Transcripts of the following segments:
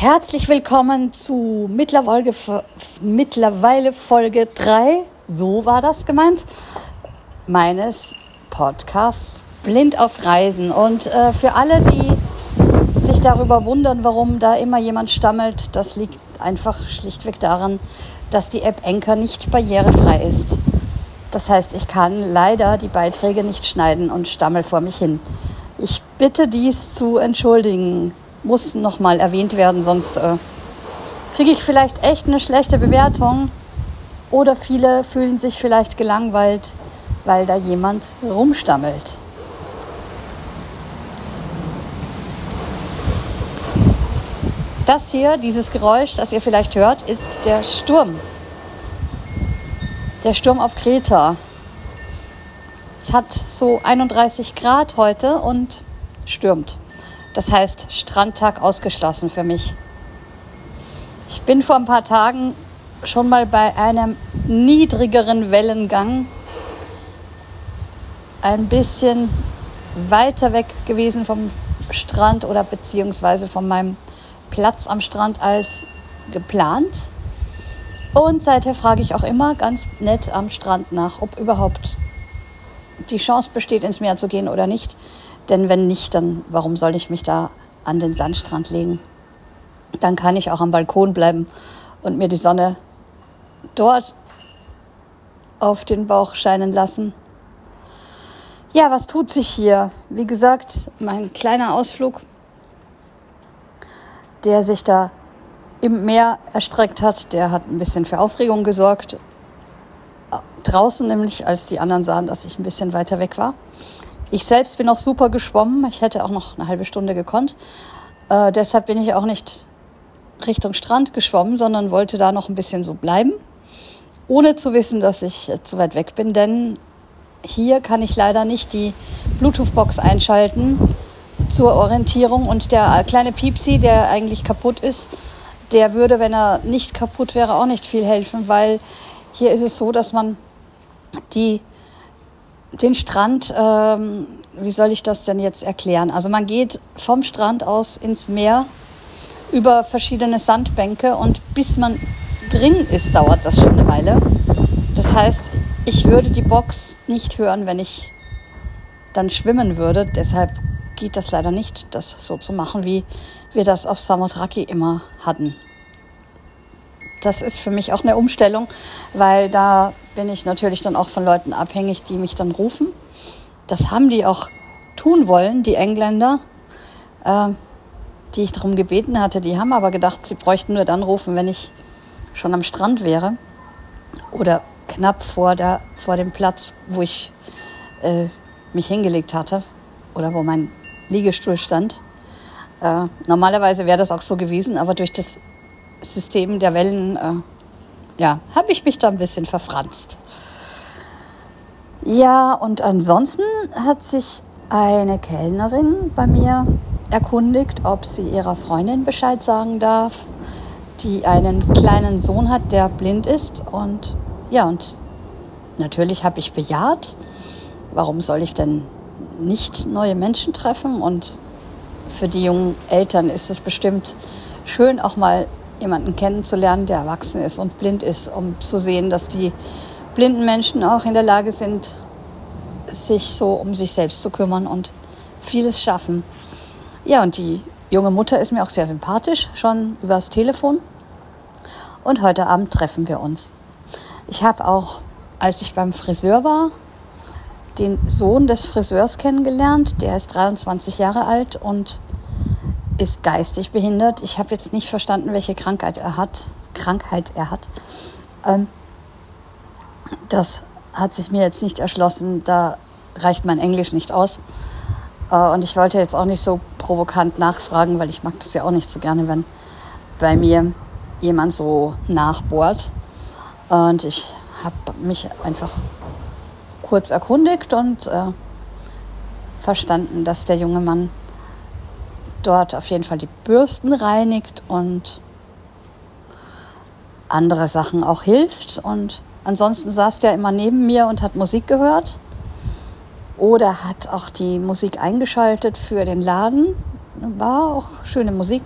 Herzlich willkommen zu mittlerweile, mittlerweile Folge 3, so war das gemeint, meines Podcasts Blind auf Reisen. Und äh, für alle, die sich darüber wundern, warum da immer jemand stammelt, das liegt einfach schlichtweg daran, dass die App Anchor nicht barrierefrei ist. Das heißt, ich kann leider die Beiträge nicht schneiden und stammel vor mich hin. Ich bitte dies zu entschuldigen. Muss nochmal erwähnt werden, sonst äh, kriege ich vielleicht echt eine schlechte Bewertung. Oder viele fühlen sich vielleicht gelangweilt, weil da jemand rumstammelt. Das hier, dieses Geräusch, das ihr vielleicht hört, ist der Sturm. Der Sturm auf Kreta. Es hat so 31 Grad heute und stürmt. Das heißt, Strandtag ausgeschlossen für mich. Ich bin vor ein paar Tagen schon mal bei einem niedrigeren Wellengang ein bisschen weiter weg gewesen vom Strand oder beziehungsweise von meinem Platz am Strand als geplant. Und seither frage ich auch immer ganz nett am Strand nach, ob überhaupt die Chance besteht, ins Meer zu gehen oder nicht. Denn wenn nicht, dann warum soll ich mich da an den Sandstrand legen? Dann kann ich auch am Balkon bleiben und mir die Sonne dort auf den Bauch scheinen lassen. Ja, was tut sich hier? Wie gesagt, mein kleiner Ausflug der sich da im Meer erstreckt hat, der hat ein bisschen für Aufregung gesorgt. Draußen nämlich, als die anderen sahen, dass ich ein bisschen weiter weg war. Ich selbst bin auch super geschwommen. Ich hätte auch noch eine halbe Stunde gekonnt. Äh, deshalb bin ich auch nicht Richtung Strand geschwommen, sondern wollte da noch ein bisschen so bleiben, ohne zu wissen, dass ich zu weit weg bin. Denn hier kann ich leider nicht die Bluetooth-Box einschalten, zur Orientierung. Und der kleine Piepsi, der eigentlich kaputt ist, der würde, wenn er nicht kaputt wäre, auch nicht viel helfen, weil hier ist es so, dass man die, den Strand, ähm, wie soll ich das denn jetzt erklären? Also man geht vom Strand aus ins Meer über verschiedene Sandbänke und bis man drin ist, dauert das schon eine Weile. Das heißt, ich würde die Box nicht hören, wenn ich dann schwimmen würde. Deshalb geht das leider nicht, das so zu machen, wie wir das auf Samothraki immer hatten. Das ist für mich auch eine Umstellung, weil da bin ich natürlich dann auch von Leuten abhängig, die mich dann rufen. Das haben die auch tun wollen, die Engländer, äh, die ich darum gebeten hatte. Die haben aber gedacht, sie bräuchten nur dann rufen, wenn ich schon am Strand wäre oder knapp vor, der, vor dem Platz, wo ich äh, mich hingelegt hatte oder wo mein Liegestuhl stand. Äh, normalerweise wäre das auch so gewesen, aber durch das System der Wellen, äh, ja, habe ich mich da ein bisschen verfranst. Ja, und ansonsten hat sich eine Kellnerin bei mir erkundigt, ob sie ihrer Freundin Bescheid sagen darf, die einen kleinen Sohn hat, der blind ist. Und ja, und natürlich habe ich bejaht. Warum soll ich denn nicht neue Menschen treffen. Und für die jungen Eltern ist es bestimmt schön, auch mal jemanden kennenzulernen, der erwachsen ist und blind ist, um zu sehen, dass die blinden Menschen auch in der Lage sind, sich so um sich selbst zu kümmern und vieles schaffen. Ja, und die junge Mutter ist mir auch sehr sympathisch, schon übers Telefon. Und heute Abend treffen wir uns. Ich habe auch, als ich beim Friseur war, den Sohn des Friseurs kennengelernt. Der ist 23 Jahre alt und ist geistig behindert. Ich habe jetzt nicht verstanden, welche Krankheit er hat. Krankheit er hat. Ähm, das hat sich mir jetzt nicht erschlossen. Da reicht mein Englisch nicht aus. Äh, und ich wollte jetzt auch nicht so provokant nachfragen, weil ich mag das ja auch nicht so gerne, wenn bei mir jemand so nachbohrt. Und ich habe mich einfach kurz erkundigt und äh, verstanden, dass der junge Mann dort auf jeden Fall die Bürsten reinigt und andere Sachen auch hilft. Und ansonsten saß der immer neben mir und hat Musik gehört oder hat auch die Musik eingeschaltet für den Laden. War auch schöne Musik.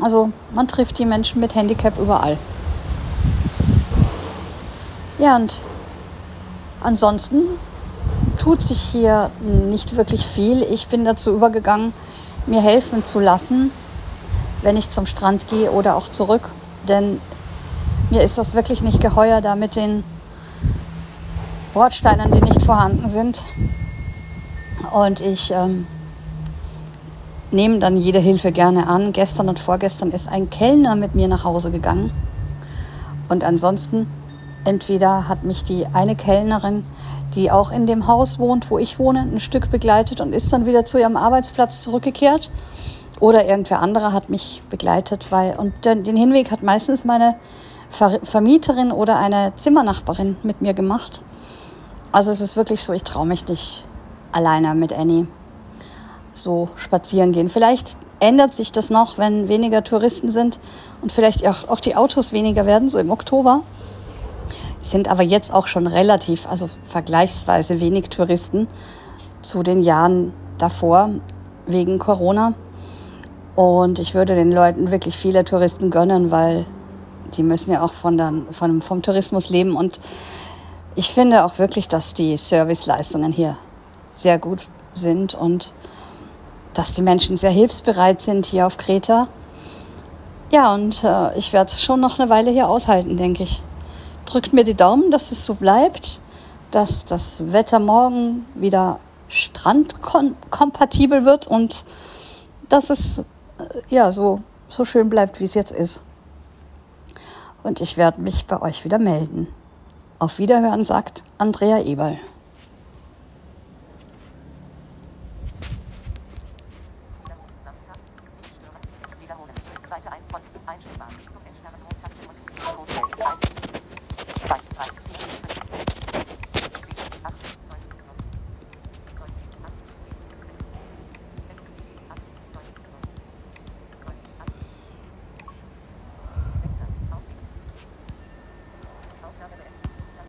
Also man trifft die Menschen mit Handicap überall. Ja, und ansonsten tut sich hier nicht wirklich viel. Ich bin dazu übergegangen, mir helfen zu lassen, wenn ich zum Strand gehe oder auch zurück. Denn mir ist das wirklich nicht geheuer, da mit den Bordsteinen, die nicht vorhanden sind. Und ich ähm, nehme dann jede Hilfe gerne an. Gestern und vorgestern ist ein Kellner mit mir nach Hause gegangen. Und ansonsten, entweder hat mich die eine Kellnerin, die auch in dem Haus wohnt, wo ich wohne, ein Stück begleitet und ist dann wieder zu ihrem Arbeitsplatz zurückgekehrt. Oder irgendwer anderer hat mich begleitet, weil, und den Hinweg hat meistens meine Vermieterin oder eine Zimmernachbarin mit mir gemacht. Also es ist wirklich so, ich traue mich nicht alleine mit Annie so spazieren gehen. Vielleicht ändert sich das noch, wenn weniger Touristen sind und vielleicht auch, auch die Autos weniger werden, so im Oktober. Sind aber jetzt auch schon relativ, also vergleichsweise wenig Touristen zu den Jahren davor wegen Corona. Und ich würde den Leuten wirklich viele Touristen gönnen, weil die müssen ja auch von der, von, vom Tourismus leben. Und ich finde auch wirklich, dass die Serviceleistungen hier sehr gut sind und dass die Menschen sehr hilfsbereit sind hier auf Kreta. Ja, und äh, ich werde es schon noch eine Weile hier aushalten, denke ich. Drückt mir die Daumen, dass es so bleibt, dass das Wetter morgen wieder strandkompatibel wird und dass es äh, ja so, so schön bleibt, wie es jetzt ist. Und ich werde mich bei euch wieder melden. Auf Wiederhören sagt Andrea Eberl.